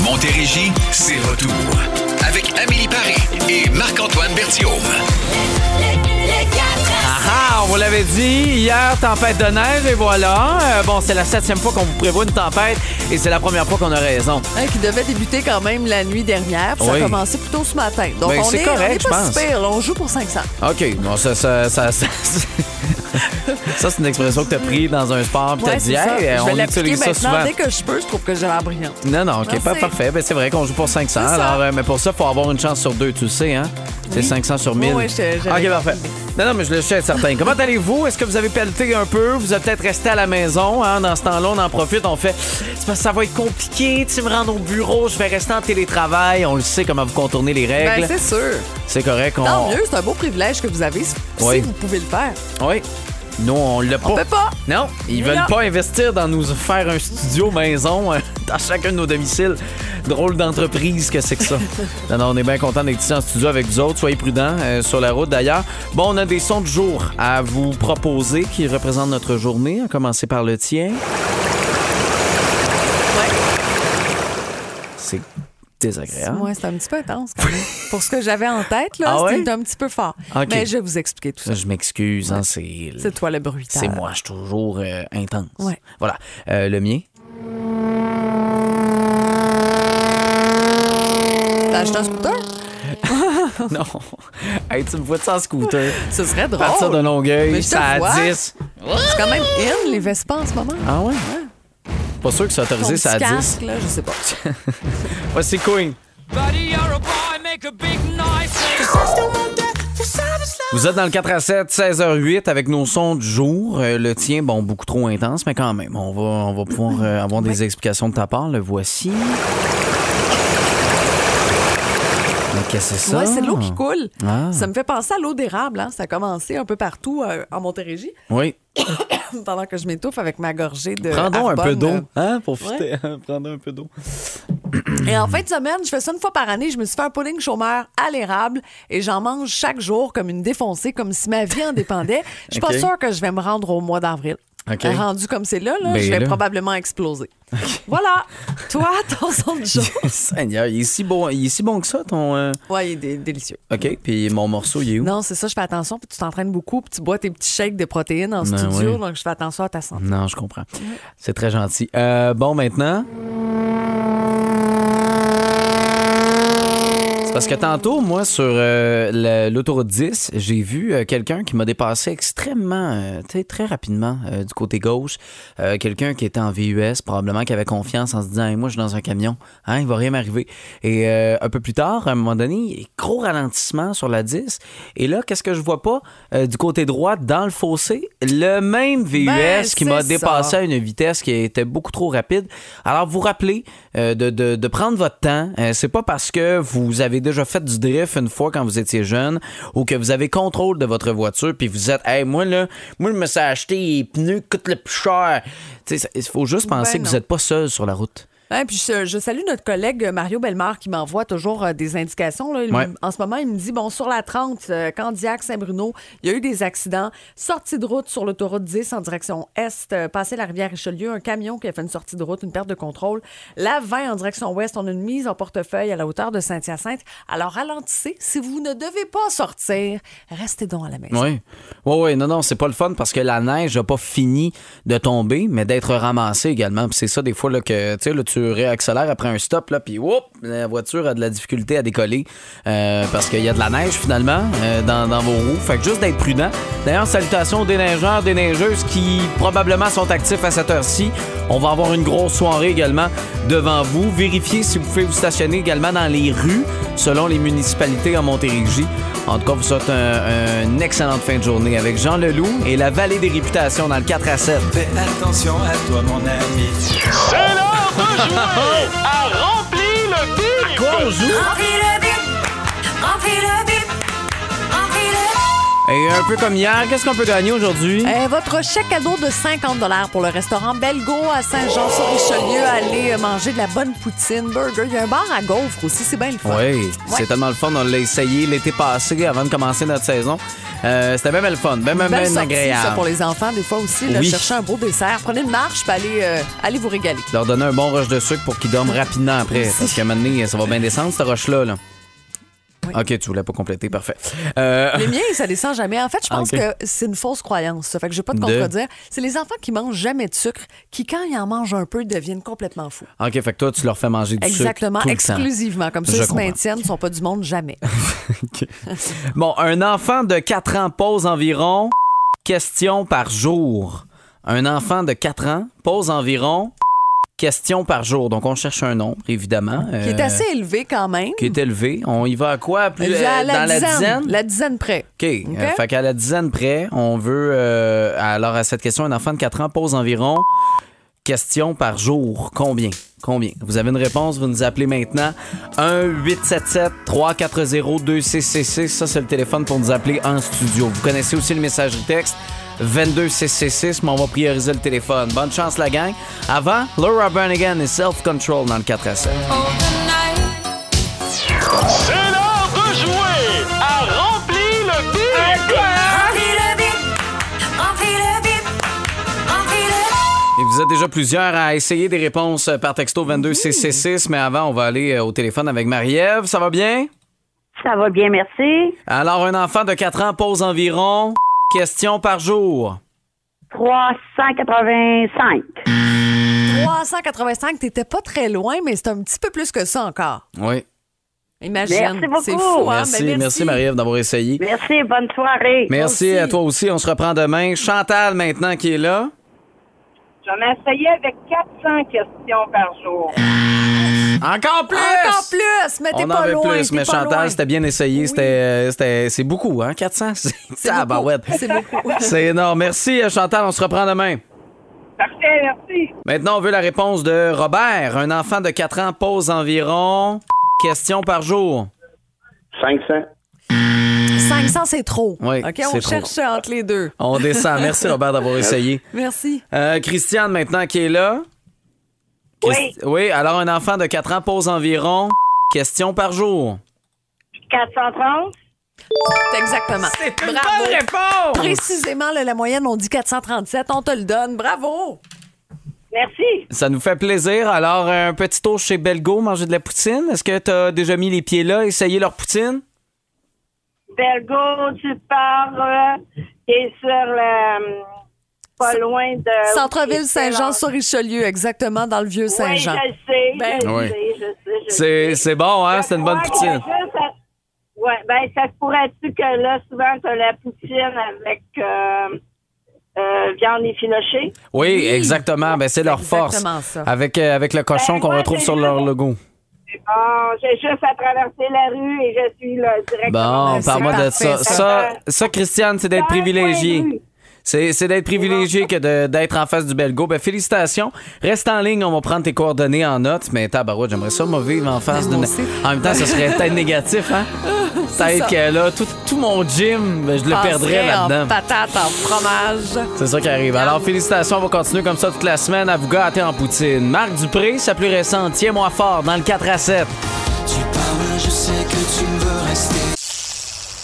Montérégie, c'est retour. Avec Amélie Paris et Marc-Antoine Berthiaume. Ah, on vous l'avait dit, hier, tempête de neige, et voilà. Euh, bon, c'est la septième fois qu'on vous prévoit une tempête, et c'est la première fois qu'on a raison. Hein, qui devait débuter quand même la nuit dernière, puis ça Oui. a commencé plus tôt ce matin. Donc Ben, on c'est est, correct, on est je pas pense. si pire, là. on joue pour 500. OK, non, ça, ça, ça, ça, ça, c'est une expression que tu as pris dans un sport, puis Ouais, t'as dit, ça. hey, je on utilise ça souvent. dès que je peux. Je trouve que j'ai l'air brillante. Non, non, OK, pas parfait. Ben, c'est vrai qu'on joue pour 500. C'est ça. Alors, euh, mais pour ça, il faut avoir une chance sur deux, tu le sais, hein? C'est Oui. 500 sur 1000. Oui, oui, OK, parfait. Non, non, mais je le sais, certain. Comment allez-vous? Est-ce que vous avez pelleté un peu? Vous êtes peut-être resté à la maison. Hein? Dans ce temps-là, on en profite. On fait. C'est parce que ça va être compliqué. Tu me rendre au bureau. Je vais rester en télétravail. On le sait comment vous contournez les Ben, règles. c'est sûr. c'est correct. On... Tant mieux, c'est un beau privilège que vous avez si Oui. vous pouvez le faire. Oui. Nous, on l'a pas. On peut pas. Non, ils Mais veulent non. pas investir dans nous faire un studio maison euh, dans chacun de nos domiciles. Drôle d'entreprise que c'est que ça? non, non, on est bien content d'être ici en studio avec vous autres. Soyez prudents euh, sur la route d'ailleurs. Bon, on a des sons du jour à vous proposer qui représentent notre journée, à commencer par le tien. C'est désagréable. Moi, c'est un petit peu intense quand même. Pour ce que j'avais en tête, là, Ah ouais? c'était un petit peu fort. Ok. Mais je vais vous expliquer tout ça. Je m'excuse, hein, c'est. C'est toi le bruiteur. C'est moi, je suis toujours euh, intense. Ouais. Voilà. Euh, le mien? Acheté un scooter? non. Hey, tu me vois de ça en scooter? Ce serait drôle. Partir de Longueuil, Mais je te ça à vois. 10. C'est quand même in, les Vespa en ce moment. Ah ouais? Pas sûr que c'est Ton autorisé, petit ça à 10. casque, là, je sais pas. Voici Queen. Vous êtes dans le 4 à 7, 16h08 avec nos sons du jour. Euh, le tien, bon, beaucoup trop intense, mais quand même, on va, on va pouvoir euh, avoir des explications de ta part. Le voici. C'est ça? Ouais, c'est de l'eau qui coule. Ah. Ça me fait penser à l'eau d'érable. Hein. Ça a commencé un peu partout euh, en Montérégie Oui. pendant que je m'étouffe avec ma gorgée de. Prends donc un peu d'eau. Hein, pour. Prends donc un peu d'eau. Et en fin de semaine, je fais ça une fois par année. Je me suis fait un pudding chômeur à l'érable et j'en mange chaque jour comme une défoncée, comme si ma vie en dépendait. Je suis pas sûre que je vais me rendre au mois d'avril. OK. Rendu comme c'est là, là Ben je vais là. probablement exploser. Voilà. Toi, ton son de jour. Seigneur, il est si bon, il est si bon que ça, ton. euh, Ouais, il est dé- délicieux. OK, puis mon morceau, il est où? Non, c'est ça, je fais attention, puis tu t'entraînes beaucoup, puis tu bois tes petits shakes de protéines en Ben studio, oui. donc je fais attention à ta santé. Non, je comprends. C'est très gentil. Euh, bon, maintenant? Parce que tantôt, moi, sur euh, l'autoroute 10, j'ai vu euh, quelqu'un qui m'a dépassé extrêmement, euh, tu sais, très rapidement euh, du côté gauche. Quelqu'un qui était en VUS, probablement qui avait confiance en se disant Hey, Moi, je suis dans un camion, hein, il va rien m'arriver. Et un peu plus tard, à un moment donné, gros ralentissement sur la 10. Et là, qu'est-ce que je vois pas du côté droit, dans le fossé? Le même VUS Ben, qui m'a dépassé à une vitesse qui était beaucoup trop rapide. Alors, vous rappelez de, de- de prendre votre temps. C'est pas parce que vous avez déjà fait du drift une fois quand vous étiez jeune ou que vous avez contrôle de votre voiture puis vous êtes, hey, moi là, moi je me suis acheté les pneus coûtent le plus cher. Tu sais, ça- Il faut juste penser Ben que vous n'êtes pas seul sur la route. Ouais, puis je, je salue notre collègue Mario Bellemare qui m'envoie toujours euh, des indications. là. Il Ouais. me- En ce moment, il me dit bon, sur la 30, euh, Candiac, Saint-Bruno, il y a eu des accidents. Sortie de route sur l'autoroute 10 en direction est, euh, passé la rivière Richelieu, un camion qui a fait une sortie de route, une perte de contrôle. La 20 en direction ouest, on a une mise en portefeuille à la hauteur de Saint-Hyacinthe. Alors ralentissez. Si vous ne devez pas sortir, restez donc à la maison. Oui. Oui, oui, non, non, c'est pas le fun parce que la neige n'a pas fini de tomber, mais d'être ramassée également. Puis c'est ça, des fois, là, que là, tu réaccélères après un stop, là, puis whoop, la voiture a de la difficulté à décoller euh, parce qu'il y a de la neige finalement euh, dans, dans vos roues. Fait que juste d'être prudent. D'ailleurs, salutations aux déneigeurs, déneigeuses qui probablement sont actifs à cette heure-ci. On va avoir une grosse soirée également devant vous. Vérifiez si vous pouvez vous stationner également dans les rues selon les municipalités en Montérégie. En tout cas, vous souhaite un- une excellente fin de journée avec Jean Leloup et la vallée des réputations dans le 4 à 7. Fais attention à toi, mon ami. C'est l'heure de jouer à remplir le bip! Quoi, on joue? Remplis le bip, remplis le bip, remplis le Et un peu comme hier, qu'est-ce qu'on peut gagner aujourd'hui? Euh, votre chèque cadeau de 50 pour le restaurant Belgo à Saint-Jean-sur-Richelieu. Allez euh, manger de la bonne poutine, burger. Il y a un bar à gaufres aussi, c'est bien le fun. Oui, c'est tellement le fun. On l'a essayé l'été passé avant de commencer notre saison. Euh, C'était bien, bien le fun, bien, bien, bien agréable. ça, pour les enfants, des fois aussi. Là, Oui. Chercher un beau dessert. Prenez une marche, puis allez, euh, allez vous régaler. Leur donner un bon rush de sucre pour qu'ils dorment rapidement après. Parce qu'à un moment donné, ça va bien descendre, cette roche-là. Là. Oui. OK, tu voulais pas compléter, parfait. Euh, Les miens, ça descend jamais. En fait, je pense que c'est une fausse croyance. Ça fait que je vais pas te De? contredire. C'est les enfants qui mangent jamais de sucre, qui, quand ils en mangent un peu, deviennent complètement fous. OK, fait que toi, tu leur fais manger du Exactement, sucre temps. exclusivement. Comme ça, Je ils se maintiennent, ils sont pas du monde jamais. Bon, un enfant de 4 ans pose environ question par jour. Un enfant de 4 ans pose environ question par jour. Donc, on cherche un nombre, évidemment. Qui est euh, assez élevé quand même. Qui est élevé. On y va à quoi? Plus, Euh, à euh, dans la dizaine? La dizaine près. OK. Euh, fait qu'à la dizaine près, on veut. alors, à cette question, un enfant de 4 ans pose environ questions par jour. Combien? Combien? Vous avez une réponse, vous nous appelez maintenant. 1-877-340-2666. Ça, c'est le téléphone pour nous appeler en studio. Vous connaissez aussi le messagerie texte 22666, mais on va prioriser le téléphone. Bonne chance, la gang. Avant, Laura Branigan et Self Control dans le 4 à 7. C'est l'heure de jouer à Remplis le bip! remplis le bip, remplis le bip, remplis le Et vous êtes déjà plusieurs à essayer des réponses par texto 22666, mais avant, on va aller euh, au téléphone avec Marie-Ève. Ça va bien? Ça va bien, merci. Alors, un enfant de 4 ans pose environ questions par jour? 385. 385, t'étais pas très loin, mais c'est un petit peu plus que ça encore. Oui. Imagine. Merci beaucoup. Fou, hein? Merci, Ben, merci, Marie-Ève d'avoir essayé. Merci, bonne soirée. Merci aussi. à toi aussi. On se reprend demain. Chantal, maintenant, qui est là. J'en ai essayé avec 400 questions par jour. Encore plus! Encore plus! Mais t'es On en pas loin. plus, t'es mais Chantal, c'était bien essayé. C'était, euh, c'était- c'est beaucoup, hein? 400? C'est C'est tabarouette. C'est beaucoup. C'est énorme. Merci, euh, Chantal. On se reprend demain. Parfait, merci. Maintenant, on veut la réponse de Robert. Un enfant de 4 ans pose environ questions par jour. 500. 500, c'est trop. Oui, OK, on trop. cherche entre les deux. On descend. Merci, Robert, d'avoir essayé. Merci. Euh, Christiane, maintenant, qui est là. Oui, alors un enfant de 4 ans pose environ questions par jour. 430. C'est exactement. C'est une Bravo. bonne réponse! Précisément, là, la moyenne, on dit 437. On te le donne. Bravo! Merci. Ça nous fait plaisir. Alors, un petit tour chez Belgo, manger de la poutine. Est-ce que tu as déjà mis les pieds là, essayé leur poutine? Belgo, tu parles, t'es sur le. Pas loin de. Centre-ville Saint-Jean-sur-Richelieu, exactement, dans le vieux Oui, je Saint-Jean. le sais. Ben je le oui. sais, je sais, je C'est, sais. c'est bon, hein? C'est une bonne Je poutine. Ouais, ben, ça se pourrait-tu que là, souvent, t'as la poutine avec euh, euh, viande effilochée? Oui, exactement. Ben, c'est leur force. exactement ça. Avec, euh, avec le cochon Ben, qu'on retrouve sur leur logo. Bon, j'ai juste à traverser la rue et je suis là directement. Bon, c'est parle-moi de ça. ça. Ça, ça, Christiane, c'est d'être privilégié. C'est, d'être privilégié que de- d'être en face du Belgo. Ben, félicitations. Reste en ligne, on va prendre tes coordonnées en note. Mais tabarouette, j'aimerais ça, moi, vivre en face moi d'une. En même temps, ça serait peut-être négatif, hein? Peut-être que là, tout, tout mon gym, ben, je le perdrais en là-dedans. patate, en fromage. C'est ça qui arrive. Alors, félicitations, on va continuer comme ça toute la semaine à vous gâter en poutine. Marc Dupré, sa plus récente, Tiens-moi fort dans le 4 à 7.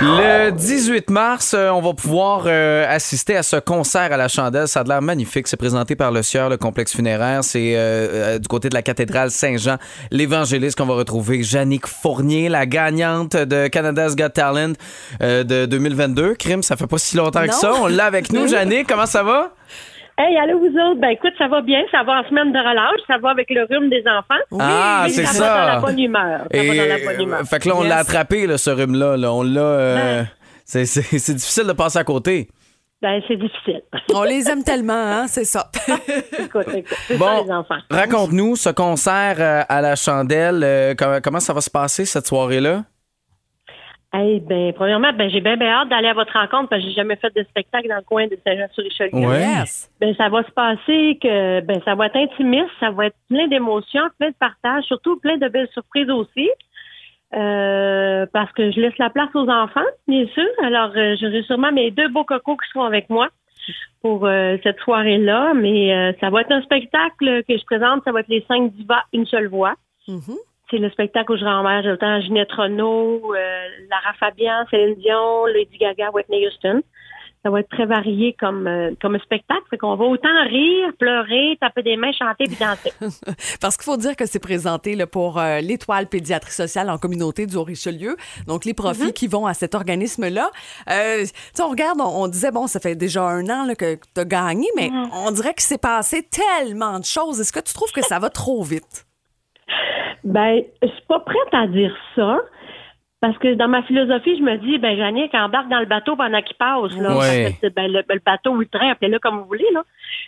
Le 18 mars, euh, on va pouvoir euh, assister à ce concert à la chandelle. Ça a l'air magnifique. C'est présenté par le Sieur, le complexe funéraire. C'est euh, du côté de la cathédrale Saint-Jean, l'évangéliste qu'on va retrouver. Jannick Fournier, la gagnante de Canada's Got Talent euh, de 2022. Crime, ça fait pas si longtemps que ça. On l'a avec nous, Jannick. Comment ça va? Hey, allô vous autres? Ben écoute, ça va bien, ça va en semaine de relâche, ça va avec le rhume des enfants. Ah, Mais c'est ça. ça. va dans la bonne humeur. Ça va dans la bonne euh, humeur. fait que là, on l'a attrapé, là, ce rhume-là. là. On l'a. euh, Ben. c'est- c'est c'est difficile de passer à côté. Ben c'est difficile. On les aime tellement, hein, c'est ça. écoute, écoute, c'est Bon, ça les enfants. Raconte-nous ce concert euh, à la chandelle. euh, comment, comment ça va se passer cette soirée-là? Hey, ben premièrement, ben j'ai bien, bien hâte d'aller à votre rencontre parce que j'ai jamais fait de spectacle dans le coin de Saint-Jean-sur-Richelieu. Ouais. Ben ça va se passer que ben ça va être intimiste, ça va être plein d'émotions, plein de partage, surtout plein de belles surprises aussi. Euh, parce que je laisse la place aux enfants, bien sûr. Alors, euh, j'aurai sûrement mes deux beaux cocos qui seront avec moi pour euh, cette soirée-là. Mais euh, ça va être un spectacle que je présente. Ça va être les cinq divas, une seule voix. Mhm. C'est le spectacle où je rends hommage autant à Ginette Renault, euh, Lara Fabian, Céline Dion, Lady Gaga, Whitney Houston. Ça va être très varié comme, euh, comme spectacle. Fait qu'on va autant rire, pleurer, taper des mains, chanter puis danser. Parce qu'il faut dire que c'est présenté là, pour euh, l'étoile pédiatrie sociale en communauté du Haut-Richelieu. Donc, les profits qui vont à cet organisme-là. Euh, tu sais, on regarde, on, on disait, bon, ça fait déjà un an là, que tu as gagné, mais on dirait qu'il s'est passé tellement de choses. Est-ce que tu trouves que ça va trop vite? Ben, je suis pas prête à dire ça. Parce que dans ma philosophie, je me dis, ben, Jannick embarque dans le bateau pendant qu'il passe, là. Ouais. Que, ben, le, le bateau ou le train, appelez-le comme vous voulez, là.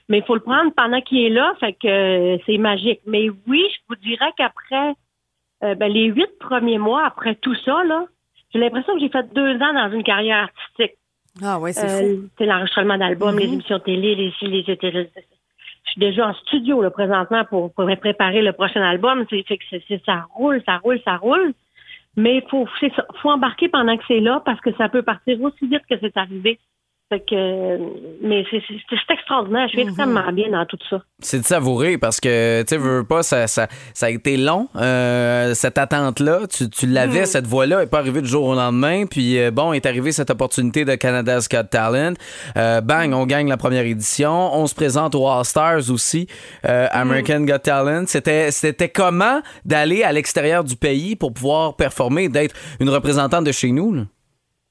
Mais il faut le prendre pendant qu'il est là, fait que euh, c'est magique. Mais oui, je vous dirais qu'après, euh, ben, les huit premiers mois, après tout ça, là, j'ai l'impression que j'ai fait deux ans dans une carrière artistique. Ah oui, c'est Euh, l'enregistrement d'albums, Mhm. les émissions de télé, les ci, les etc. Je suis déjà en studio là, présentement pour, préparer le prochain album. C'est c'est- ça roule, ça roule, ça roule. Mais faut faut embarquer pendant que c'est là parce que ça peut partir aussi vite que c'est arrivé. Fait que, mais c'est c'est- c'est extraordinaire. Je suis extrêmement bien dans tout ça. C'est de savourer parce que, tu sais, veux, pas, ça, ça, ça a été long, euh, cette attente-là. Tu, tu l'avais, Mm. cette voix-là, n'est pas arrivée du jour au lendemain. Puis, euh, bon, est arrivée cette opportunité de Canada's Got Talent. Euh, bang, on gagne la première édition. On se présente aux All-Stars aussi, euh, American Got Talent. C'était, c'était comment d'aller à l'extérieur du pays pour pouvoir performer, d'être une représentante de chez nous? là?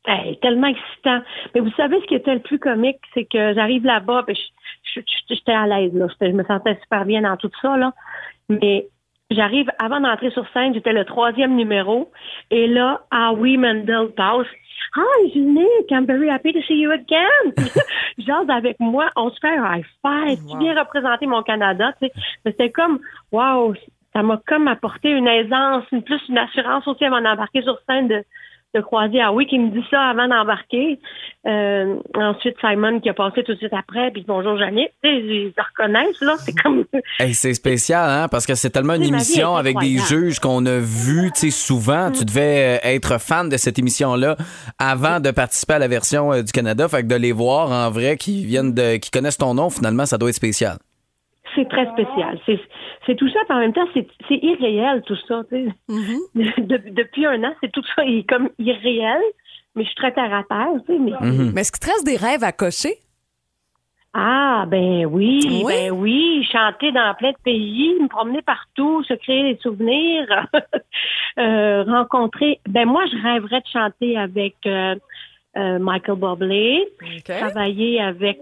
Hey, tellement excitant. Mais vous savez, ce qui était le plus comique, c'est que j'arrive là-bas, puis j'étais à l'aise, là. Je me sentais super bien dans tout ça, là. Mais j'arrive, avant d'entrer sur scène, j'étais le troisième numéro. Et là, Howie Mendel passe. Hi, Nick, I'm very happy to see you again. Jase avec moi, on se fait un high five. Tu viens représenter mon Canada, tu sais. Mais c'était comme, wow, ça m'a comme apporté une aisance, une plus une assurance aussi avant d'embarquer sur scène de, de croiser Howie qui me dit ça avant d'embarquer. Euh, ensuite, Simon qui a passé tout de suite après, puis bonjour Janine. Tu sais, ils se reconnaissent, là. C'est comme. Hey, c'est spécial, hein, parce que c'est tellement une émission avec des juges qu'on a vus, tu sais, souvent. Tu devais euh, être fan de cette émission-là avant de participer à la version euh, du Canada. Fait que de les voir en vrai, qui viennent de, qui connaissent ton nom, finalement, ça doit être spécial. C'est très spécial. C'est, c'est tout ça, puis en même temps, c'est, c'est irréel, tout ça. De- depuis un an, c'est tout ça est comme irréel, mais je suis très terre à terre. Mais... Mais est-ce qu'il te reste des rêves à cocher? Ah, ben oui, Oui? ben oui, chanter dans plein de pays, me promener partout, se créer des souvenirs, euh, rencontrer. Ben moi, je rêverais de chanter avec euh, euh, Michael Bublé, travailler avec.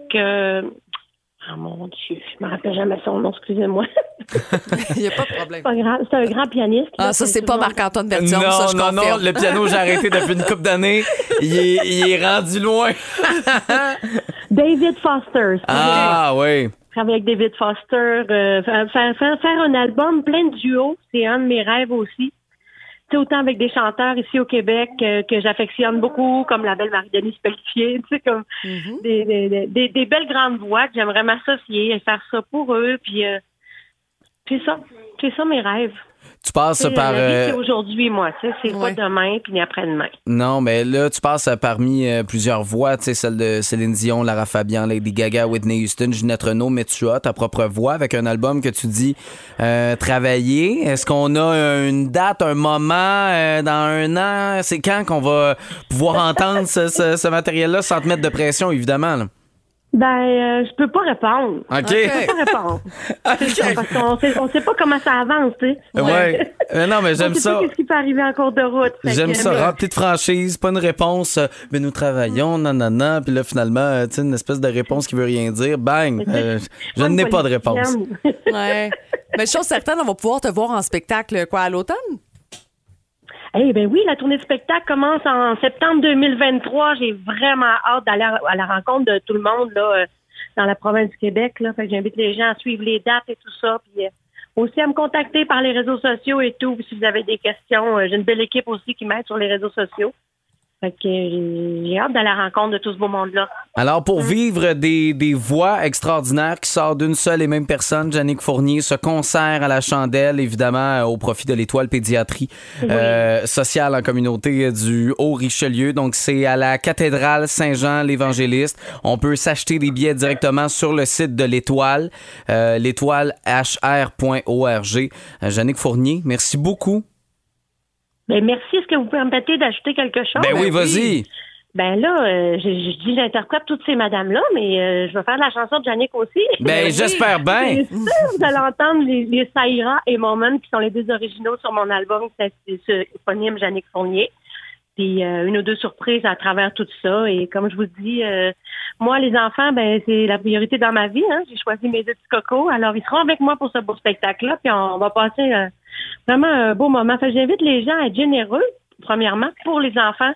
Oh mon Dieu, je me rappelle jamais son nom, excusez-moi. Il n'y a pas de problème. C'est pas grave, c'est un grand pianiste. Ah, ça, c'est pas Marc-Antoine Bertium, ça, je non, confirme. non, le piano, j'ai arrêté depuis une couple d'années. Il est, il est rendu loin. David Foster. c'est Ah, oui. travailler avec David Foster, euh, faire, faire, faire, faire un album plein de duos, c'est un de mes rêves aussi. Autant avec des chanteurs ici au Québec que j'affectionne beaucoup, comme la belle Marie-Denise Pelletier, tu sais, comme des, des, des- des, des belles grandes voix que j'aimerais m'associer et faire ça pour eux, puis euh, c'est ça, c'est ça mes rêves. Tu passes par. Euh, c'est aujourd'hui, moi, tu sais, c'est Ouais. pas demain puis ni après-demain. Non, mais là, tu passes euh, parmi euh, plusieurs voix, tu sais, celle de Céline Dion, Lara Fabian, Lady Gaga, Whitney Houston, Ginette Renault, mais tu as ta propre voix avec un album que tu dis euh, travailler. Est-ce qu'on a une date, un moment euh, dans un an? C'est quand qu'on va pouvoir entendre ce, ce- ce matériel-là sans te mettre de pression, évidemment? là? Ben, euh, je peux pas répondre. OK. Je peux pas répondre. C'est ça, parce qu'on sait, on sait pas comment ça avance, tu sais. Ouais. Non, mais j'aime ça. pas qu'est-ce qui peut arriver en cours de route. J'aime ça, mais- rempli de franchise, pas une réponse, euh, mais nous travaillons, nanana, puis là, finalement, euh, tu sais, une espèce de réponse qui veut rien dire, bang, euh, je n'ai pas de réponse. Ouais. Mais chose certaine, on va pouvoir te voir en spectacle, quoi, à l'automne? Eh ben oui, la tournée de spectacle commence en septembre 2023. J'ai vraiment hâte d'aller à la rencontre de tout le monde là euh, dans la province du Québec. Là. Fait que j'invite les gens à suivre les dates et tout ça. Puis euh, aussi à me contacter par les réseaux sociaux et tout. Si vous avez des questions, euh, j'ai une belle équipe aussi qui m'aide sur les réseaux sociaux. Fait que j'ai hâte d'aller à la rencontre de tout ce beau monde-là. Alors, pour vivre des, des voix extraordinaires qui sortent d'une seule et même personne, Jannick Fournier, ce concert à la chandelle, évidemment, euh, au profit de l'étoile pédiatrie euh, sociale en communauté du Haut-Richelieu. Donc, c'est à la cathédrale Saint-Jean l'Évangéliste. On peut s'acheter des billets directement sur le site de l'étoile, euh, l'étoilehr.org. Euh, Jannick Fournier, merci beaucoup. Ben merci. Est-ce que vous pouvez me permettre d'ajouter quelque chose? Ben oui, vas-y. Ben là, euh, je, je dis j'interprète toutes ces madames-là, mais euh, je vais faire de la chanson de Yannick aussi. Ben, j'espère bien. C'est sûr, vous allez entendre les, les Saïra et Moment, qui sont les deux originaux sur mon album, c'est ce éponyme Yannick Fournier. Puis euh, une ou deux surprises à travers tout ça. Et comme je vous dis, euh, moi, les enfants, ben c'est la priorité dans ma vie. Hein. J'ai choisi mes deux petits cocos. Alors, ils seront avec moi pour ce beau spectacle-là. Puis on va passer euh, vraiment un beau moment. Fait j'invite les gens à être généreux, premièrement, pour les enfants.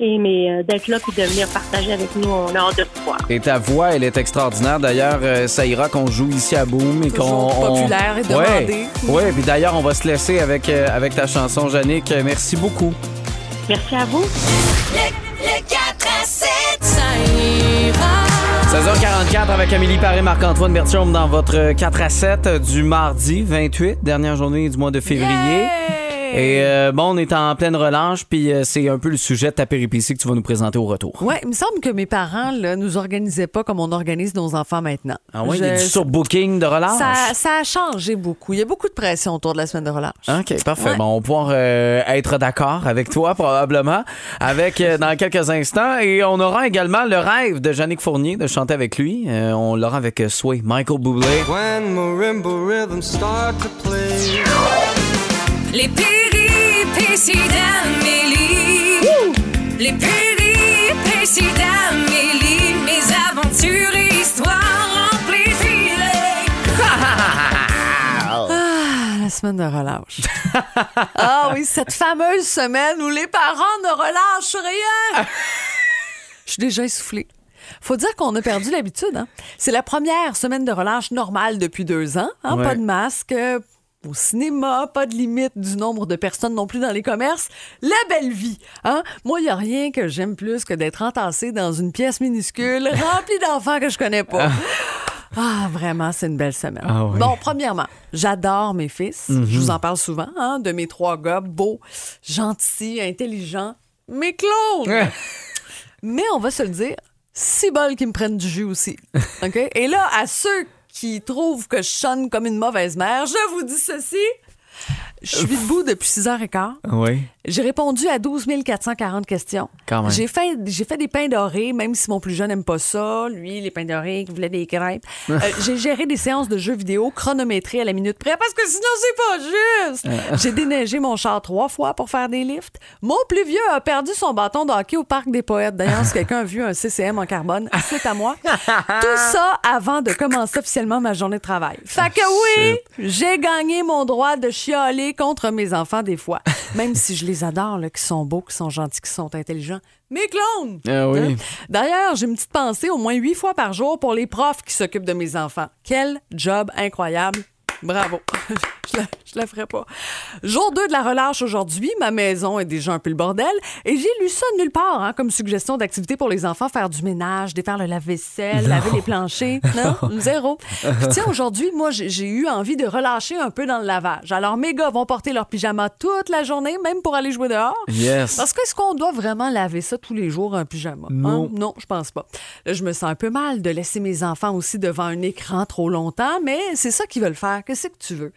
Et mais euh, d'être là puis de venir partager avec nous, on a hâte de voir. Et ta voix, elle est extraordinaire. D'ailleurs, euh, ça ira qu'on joue ici à Boom et qu'on. On- populaire et Ouais. demandé. Ouais, puis d'ailleurs, on va se laisser avec, euh, avec ta chanson, Jannick. Merci beaucoup. Merci à vous. Le, le 4 à 7, ça ira. 16h44 avec Amélie Paré, Marc-Antoine Bertium dans votre 4 à 7 du mardi 28, dernière journée du mois de février. Et euh, bon, on est en pleine relâche, puis euh, c'est un peu le sujet de ta péripétie que tu vas nous présenter au retour. Ouais, il me semble que mes parents là, nous organisaient pas comme on organise nos enfants maintenant. Ah ouais, il y a du surbooking de relâche? ça, ça a changé beaucoup. Il y a beaucoup de pression autour de la semaine de relâche. OK, parfait. Ouais. Bon, on va pouvoir euh, être d'accord avec toi, probablement, avec euh, dans quelques instants. Et on aura également le rêve de Jannick Fournier de chanter avec lui. Euh, on l'aura avec euh, Sway, Michael Bublé. When marimba rhythms start to play. Les d'Amélie. Les péripéties d'Amélie. Mes aventures et histoires. Ah, la semaine de relâche. ah oui, cette fameuse semaine où les parents ne relâchent rien. Je suis déjà essoufflée. Faut dire qu'on a perdu l'habitude. Hein? C'est la première semaine de relâche normale depuis deux ans. hein? Ouais. Pas de masque. Au cinéma, pas de limite du nombre de personnes non plus dans les commerces. La belle vie. Hein? Moi, il n'y a rien que j'aime plus que d'être entassée dans une pièce minuscule remplie d'enfants que je connais pas. Ah, vraiment, c'est une belle semaine. Ah oui. Bon, premièrement, j'adore mes fils. Je vous en parle souvent, hein, de mes trois gars beaux, gentils, intelligents, mes clones. Mais on va se le dire, si bol qu'ils me prennent du jus aussi. OK? Et là, à ceux qui trouvent que je sonne comme une mauvaise mère, je vous dis ceci. Je suis debout depuis 6h15. Oui. J'ai répondu à 12 440 questions. J'ai fait, j'ai fait des pains dorés, même si mon plus jeune n'aime pas ça. Lui, les pains dorés, il voulait des crêpes. Euh, j'ai géré des séances de jeux vidéo chronométrées à la minute près parce que sinon, c'est pas juste. j'ai déneigé mon char trois fois pour faire des lifts. Mon plus vieux a perdu son bâton de hockey au Parc des Poètes. D'ailleurs, si quelqu'un a vu un CCM en carbone, c'est à moi. Tout ça avant de commencer officiellement ma journée de travail. Fait que oui, j'ai gagné mon droit de chialer contre mes enfants des fois. Même si je les adore, là, qui sont beaux, qui sont gentils, qui sont intelligents. Mes clones! Ah oui. Hein? D'ailleurs, j'ai une petite pensée au moins huit fois par jour pour les profs qui s'occupent de mes enfants. Quel job incroyable! Bravo. je, la, je la ferai pas. Jour 2 de la relâche aujourd'hui. Ma maison est déjà un peu le bordel. Et j'ai lu ça nulle part, hein, comme suggestion d'activité pour les enfants, faire du ménage, défaire le lave-vaisselle, laver les planchers. Non, zéro. Puis tiens, aujourd'hui, moi, j'ai eu envie de relâcher un peu dans le lavage. Alors, mes gars vont porter leur pyjama toute la journée, même pour aller jouer dehors. Yes. Parce que est-ce qu'on doit vraiment laver ça tous les jours, un pyjama? Hein? Non. Non, je pense pas. Là, je me sens un peu mal de laisser mes enfants aussi devant un écran trop longtemps, mais c'est ça qu'ils veulent faire Qu'est-ce que tu veux?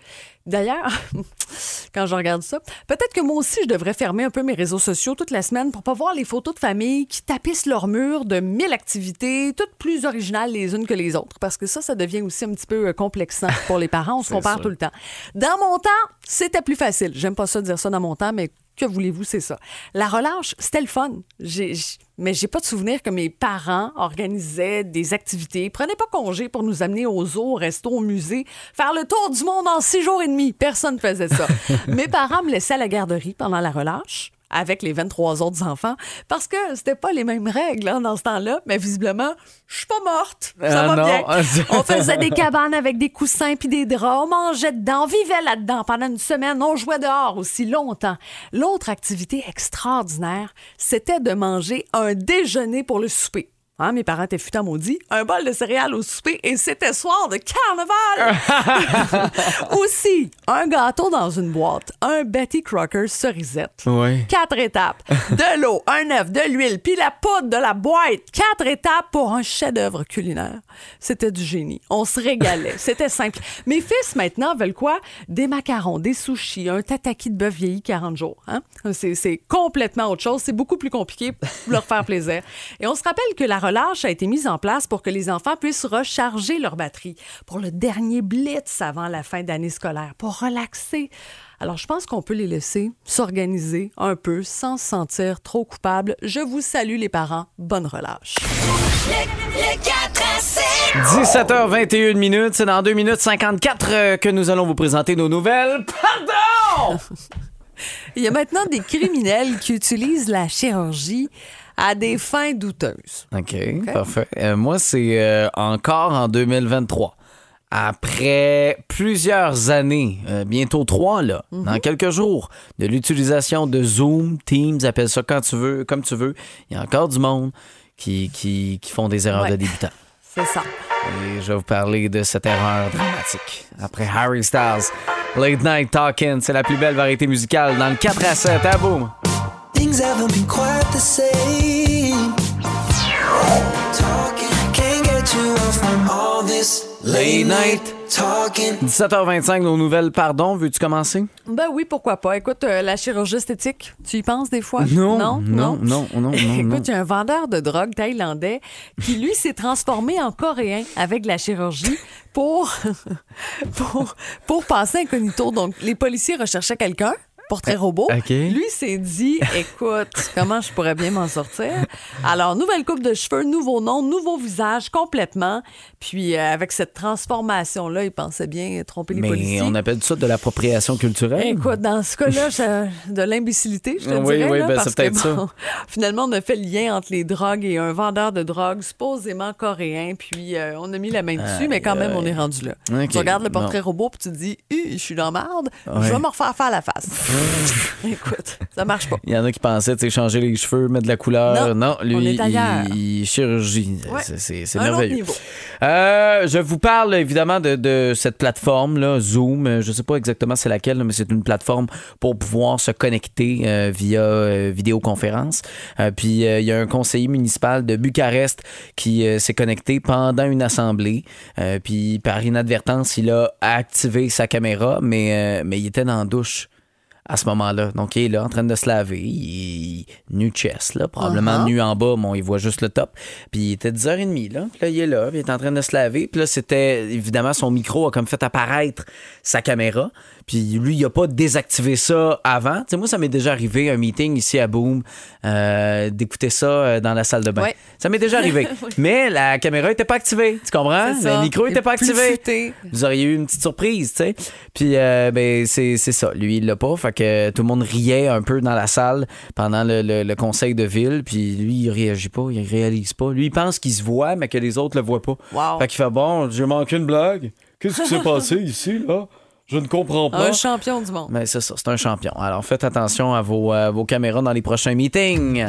D'ailleurs, quand je regarde ça, peut-être que moi aussi, je devrais fermer un peu mes réseaux sociaux toute la semaine pour pas voir les photos de famille qui tapissent leur mur de mille activités, toutes plus originales les unes que les autres. Parce que ça, ça devient aussi un petit peu euh, complexant pour les parents. On se compare tout le temps. Dans mon temps, c'était plus facile. J'aime pas ça dire ça dans mon temps, mais que voulez-vous, c'est ça. La relâche, c'était le fun. J'ai- mais j'ai pas de souvenir que mes parents organisaient des activités, prenaient pas congé pour nous amener au zoo, au resto, au musée, faire le tour du monde en six jours et demi. Personne ne faisait ça. mes parents me laissaient à la garderie pendant la relâche avec les 23 autres enfants parce que c'était pas les mêmes règles hein, dans ce temps-là, mais visiblement, je suis pas morte. Ça Ah va non. bien. On faisait des cabanes avec des coussins puis des draps, on mangeait dedans, on vivait là-dedans pendant une semaine, on jouait dehors aussi longtemps. L'autre activité extraordinaire, c'était de manger un déjeuner pour le souper. Hein, mes parents étaient futants maudits. Un bol de céréales au souper et c'était soir de carnaval. Aussi, un gâteau dans une boîte, un Betty Crocker cerisette. Ouais. Quatre étapes. De l'eau, un œuf, de l'huile, puis la poudre de la boîte. Quatre étapes pour un chef-d'œuvre culinaire. C'était du génie. On se régalait. C'était simple. Mes fils, maintenant, veulent quoi? Des macarons, des sushis, un tataki de bœuf vieilli 40 jours. Hein? C'est, c'est complètement autre chose. C'est beaucoup plus compliqué pour leur faire plaisir. Et on se rappelle que la relâche a été mise en place pour que les enfants puissent recharger leur batterie pour le dernier blitz avant la fin d'année scolaire, pour relaxer. Alors, je pense qu'on peut les laisser s'organiser un peu sans se sentir trop coupables. Je vous salue, les parents. Bonne relâche. Le 4 à 7. 17h21 minutes, c'est dans 2 minutes 54 euh, que nous allons vous présenter nos nouvelles. Pardon! Il y a maintenant des criminels qui utilisent la chirurgie à des fins douteuses. OK, parfait. Euh, moi, c'est euh, encore en 2023. Après plusieurs années, euh, bientôt trois, là, dans quelques jours, de l'utilisation de Zoom, Teams, appelle ça quand tu veux, comme tu veux, il y a encore du monde qui, qui, qui font des erreurs Ouais. de débutants. C'est ça. Et je vais vous parler de cette erreur dramatique. Après Harry Styles, Late Night Talking, c'est la plus belle variété musicale dans le 4 à 7. À boum! Things haven't been quite the same. Talking, can't get you off from all this late night talking. 17h25, nos nouvelles, pardon, veux-tu commencer? Ben oui, pourquoi pas. Écoute, euh, la chirurgie esthétique, tu y penses des fois? Non, Non? non, non, non, non, non. Écoute, il y a un vendeur de drogue thaïlandais qui, lui, s'est transformé en coréen avec la chirurgie pour, pour, pour passer incognito. Donc, les policiers recherchaient quelqu'un. Portrait robot. OK. Lui s'est dit, écoute, comment je pourrais bien m'en sortir? Alors, nouvelle coupe de cheveux, nouveau nom, nouveau visage complètement. Puis, euh, avec cette transformation-là, il pensait bien tromper les Mais policiers. on appelle ça de l'appropriation culturelle. Écoute, dans ce cas-là, de l'imbécilité, je te Oui, dirais. oui, là, ben, parce c'est peut-être que, bon, ça. Finalement, on a fait le lien entre les drogues et un vendeur de drogues supposément coréen, puis euh, on a mis la main dessus, mais quand même, on est rendu là. Tu regardes le portrait robot, puis tu te dis, je suis dans marde, Ouais. je vais me refaire faire la face. Écoute, ça marche pas. Il y en a qui pensaient, tu sais, changer les cheveux, mettre de la couleur. Non, lui, on est ailleurs. il, il chirurgie. Ouais. C'est- merveilleux. Euh, je vous parle évidemment de, de cette plateforme là, Zoom. Euh, Je sais pas exactement c'est laquelle, là, mais c'est une plateforme pour pouvoir se connecter euh, via euh, vidéoconférence. Puis il y a un conseiller municipal de Bucarest qui s'est connecté pendant une assemblée. Puis par inadvertance, il a activé sa caméra, mais, mais il était dans la douche à ce moment-là. Donc, il est là en train de se laver. Il est nu chest, là, probablement Uh-huh. nu en bas, mais on y voit juste le top. Puis il était 10h30, là. Puis là, il est là, puis il est en train de se laver. Puis là, c'était, évidemment, son micro a comme fait apparaître sa caméra. Puis lui, il a pas désactivé ça avant. Tu sais, moi, ça m'est déjà arrivé, un meeting ici à Boom, euh, d'écouter ça euh, dans la salle de bain. Ouais. Ça m'est déjà arrivé. Mais la caméra n'était pas activée. Tu comprends? Le micro est pas activé. futé. Vous auriez eu une petite surprise, tu sais. Puis, euh, ben, c'est c'est ça. Lui, il l'a pas. Fait que tout le monde riait un peu dans la salle pendant le, le- le conseil de ville. Puis lui, il réagit pas, il réalise pas. Lui, il pense qu'il se voit, mais que les autres le voient pas. Wow. Fait qu'il fait bon, j'ai manqué une blague. Qu'est-ce qui s'est passé ici, là? Je ne comprends pas. Un champion du monde. Mais c'est ça, c'est un champion. Alors faites attention à vos, euh, vos caméras dans les prochains meetings.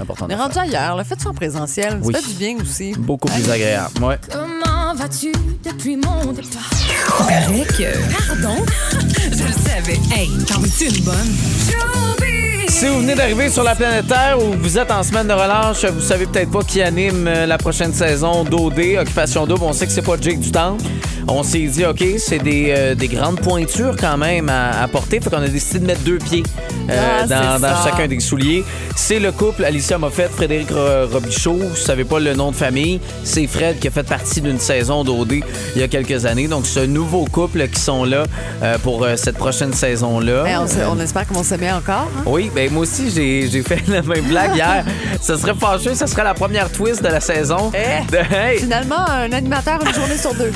Important On de est rendu ailleurs. Le fait ça en présentiel, Oui. ça fait du bien aussi. Beaucoup plus agréable. Ouais. Comment vas-tu depuis mon départ? Correct. Pardon? Je le savais. Hey, t'en veux-tu une bonne? Si vous venez d'arriver sur la planète Terre ou vous êtes en semaine de relâche, vous savez peut-être pas qui anime euh, la prochaine saison d'OD, Occupation Double. On sait que c'est pas Jake Dutemps. On s'est dit, OK, c'est des, euh, des grandes pointures quand même à, à porter. Fait qu'on a décidé de mettre deux pieds euh, Ah, dans, chacun des souliers. C'est le couple Alicia Moffett, Frédéric Ro- Robichaud. Vous savez pas le nom de famille. C'est Fred qui a fait partie d'une saison d'OD il y a quelques années. Donc, ce nouveau couple qui sont là euh, pour cette prochaine saison-là. Eh, on, espère qu'ils vont s'aimer encore. hein? oui, ben moi aussi, j'ai fait la même blague hier. Ce serait fâcheux, ce serait la première twist de la saison. Eh, De- hey, Finalement, un animateur une journée sur deux.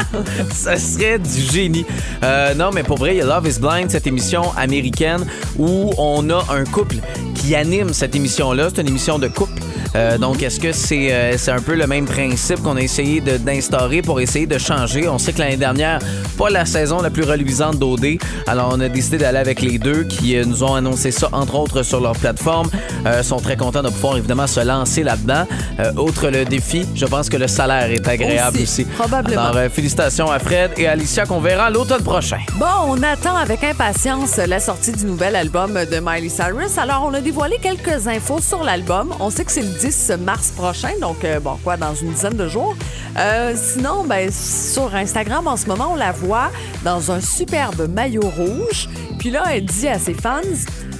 ça serait du génie. Euh, non, mais pour vrai, il y a Love is Blind, cette émission américaine où on a un couple qui anime cette émission-là. C'est une émission de couple. Euh, donc, est-ce que c'est euh, c'est un peu le même principe qu'on a essayé de- d'instaurer pour essayer de changer? On sait que l'année dernière, pas la saison la plus reluisante d'OD. Alors, on a décidé d'aller avec les deux qui euh, nous ont annoncé ça, entre autres, sur leur plateforme. Euh, sont très contents de pouvoir, évidemment, se lancer là-dedans. Euh, outre le défi, je pense que le salaire est agréable Aussi, aussi. probablement. Alors, euh, félicitations à Fred et Alicia qu'on verra l'automne prochain. Bon, on attend avec impatience la sortie du nouvel album de Miley Cyrus. Alors, on a dévoilé quelques infos sur l'album. On sait que c'est le 10 mars prochain, donc euh, bon, quoi, dans une dizaine de jours. Euh, sinon, ben, sur Instagram, en ce moment, on la voit dans un superbe maillot rouge. Puis là, elle dit à ses fans,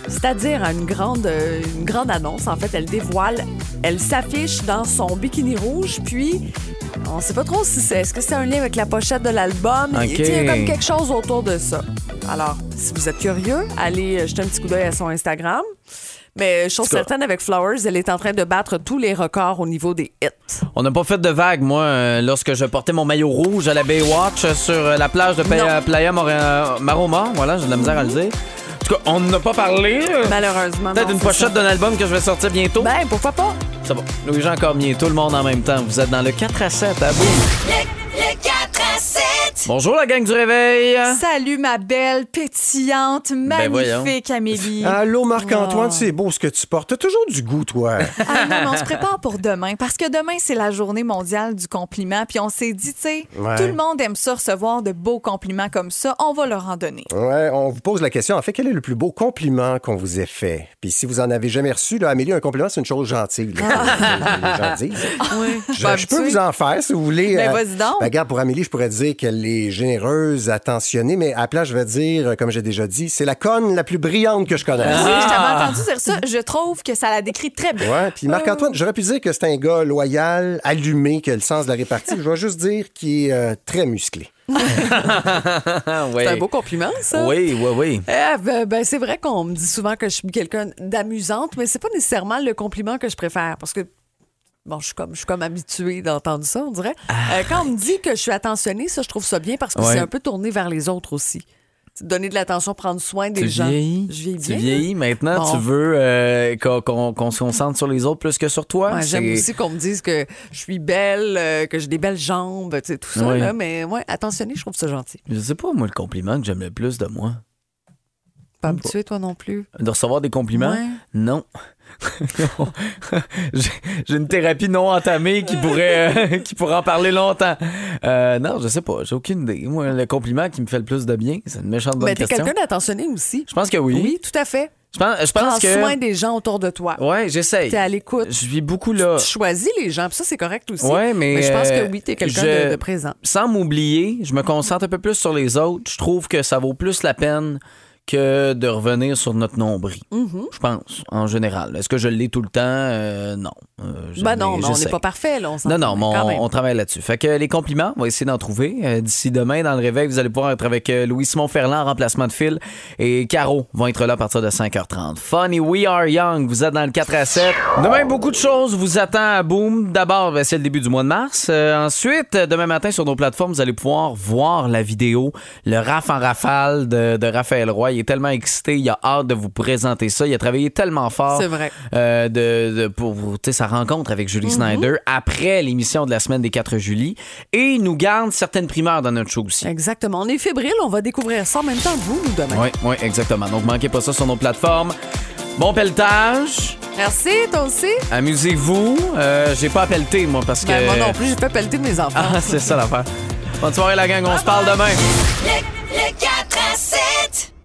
c'est-à-dire à une grande, euh, une grande annonce, en fait, elle dévoile, elle s'affiche dans son bikini rouge, puis on sait pas trop si c'est, est-ce que c'est un lien avec la pochette de l'album? Il y a comme quelque chose autour de ça. Alors, si vous êtes curieux, allez jeter un petit coup d'œil à son Instagram. Mais chose certaine, avec Flowers, elle est en train de battre tous les records au niveau des hits. On n'a pas fait de vague, moi, euh, lorsque je portais mon maillot rouge à la Baywatch euh, sur euh, la plage de Playa, Non. Playa Mora- Maroma. Voilà, j'ai de la misère à le dire. En tout cas, on n'a pas parlé. euh, Malheureusement. Peut-être une c'est pochette d'un album que je vais sortir bientôt. Ben, pourquoi pas? Ça va. Louis-Jean Cormier, tout le monde en même temps. Vous êtes dans le 4 à 7, à bout. Le 4 à 7. Bonjour la gang du réveil. Salut ma belle, pétillante, Ben magnifique Amélie. Allô, Marc-Antoine, Oh. c'est beau ce que tu portes. T'as toujours du goût, toi. Ah non, mais on se prépare pour demain parce que demain, c'est la journée mondiale du compliment. Puis on s'est dit, tu sais, Ouais. tout le monde aime ça recevoir de beaux compliments comme ça. On va leur en donner. Ouais, on vous pose la question. En fait, quel est le plus beau compliment qu'on vous ait fait? Puis si vous en avez jamais reçu, là, Amélie, un compliment, c'est une chose gentille. là, que les gens disent. Oui, Je, je peux vous en faire si vous voulez. Ben, euh, vas-y donc. ben, regarde, pour Amélie, je pourrais dire qu'elle est généreuse, attentionnée, mais à la place, je vais dire, euh, comme j'ai déjà dit, c'est la conne la plus brillante que je connaisse. Oui, je Ah. t'avais entendu dire ça. Je trouve que ça la décrit très bien. Ouais, puis Marc-Antoine, j'aurais pu dire que c'est un gars loyal, allumé, qui a le sens de la répartie. Je vais juste dire qu'il est euh, très musclé. C'est un beau compliment, ça. Oui, oui, oui. Eh, ben, ben, c'est vrai qu'on me dit souvent que je suis quelqu'un d'amusante, mais c'est pas nécessairement le compliment que je préfère parce que. Bon, je suis comme, je suis comme habituée d'entendre ça, on dirait. Euh, quand on me dit que je suis attentionnée, ça, je trouve ça bien parce que Ouais. c'est un peu tourné vers les autres aussi. Donner de l'attention, prendre soin des Tu gens. vieillis. Je vieillis Tu vieillis. Maintenant, Bon. tu veux euh, qu'on se concentre sur les autres plus que sur toi. Ouais, J'aime aussi qu'on me dise que je suis belle, euh, que j'ai des belles jambes, tu sais, tout ça. Ouais. Là, mais ouais, attentionnée, je trouve ça gentil. Je sais pas, moi, le compliment que j'aime le plus de moi. Pas habituée, toi non plus. De recevoir des compliments? Non. J'ai une thérapie non entamée qui pourrait, euh, qui pourrait en parler longtemps. Euh, non, je sais pas. J'ai aucune idée. Moi, le compliment qui me fait le plus de bien, c'est une méchante bonne Mais t'es question. quelqu'un d'attentionné aussi. Je pense que oui. Oui, tout à fait. Je pense, je Prends que. soin des gens autour de toi. Ouais, j'essaye. T'es à l'écoute. Je vis beaucoup là. Tu choisis les gens, puis ça, c'est correct aussi. Ouais, mais, je pense que oui, t'es quelqu'un je- de, de présent. Sans m'oublier, je me concentre un peu plus sur les autres. Je trouve que ça vaut plus la peine que de revenir sur notre nombril. Mhm. Je pense, en général. Est-ce que je l'ai tout le temps? Euh, non. Euh, Ben non, ai- mais on n'est pas parfait, là. On Non, non, mais on, travaille là-dessus. Fait que les compliments, on va essayer d'en trouver. Euh, D'ici demain, dans le réveil, vous allez pouvoir être avec euh, Louis-Simon Ferland en remplacement de Phil. Et Caro vont être là à partir de 5h30. Funny We Are Young, vous êtes dans le 4 à 7. Demain, beaucoup de choses vous attend à Boom. D'abord, ben, c'est le début du mois de mars. Euh, ensuite, demain matin, sur nos plateformes, vous allez pouvoir voir la vidéo, le raf en rafale de, de Raphaël Roy. Est tellement excité, il a hâte de vous présenter ça. Il a travaillé tellement fort C'est vrai. euh, de, de- pour tu sais, sa rencontre avec Julie Snyder après l'émission de la semaine des 4 juillet et il nous garde certaines primeurs dans notre show aussi. Exactement. On est fébrile, on va découvrir ça en même temps que vous, nous, demain. Oui, oui, exactement. Donc, manquez pas ça sur nos plateformes. Bon pelletage. Merci, toi aussi. Amusez-vous. Euh, j'ai pas pelleté, moi, parce que. Ben, moi non plus, j'ai fait pelleter de mes enfants. Ah, c'est ça l'affaire. Bonne soirée, la gang. On se parle demain. Le, le 4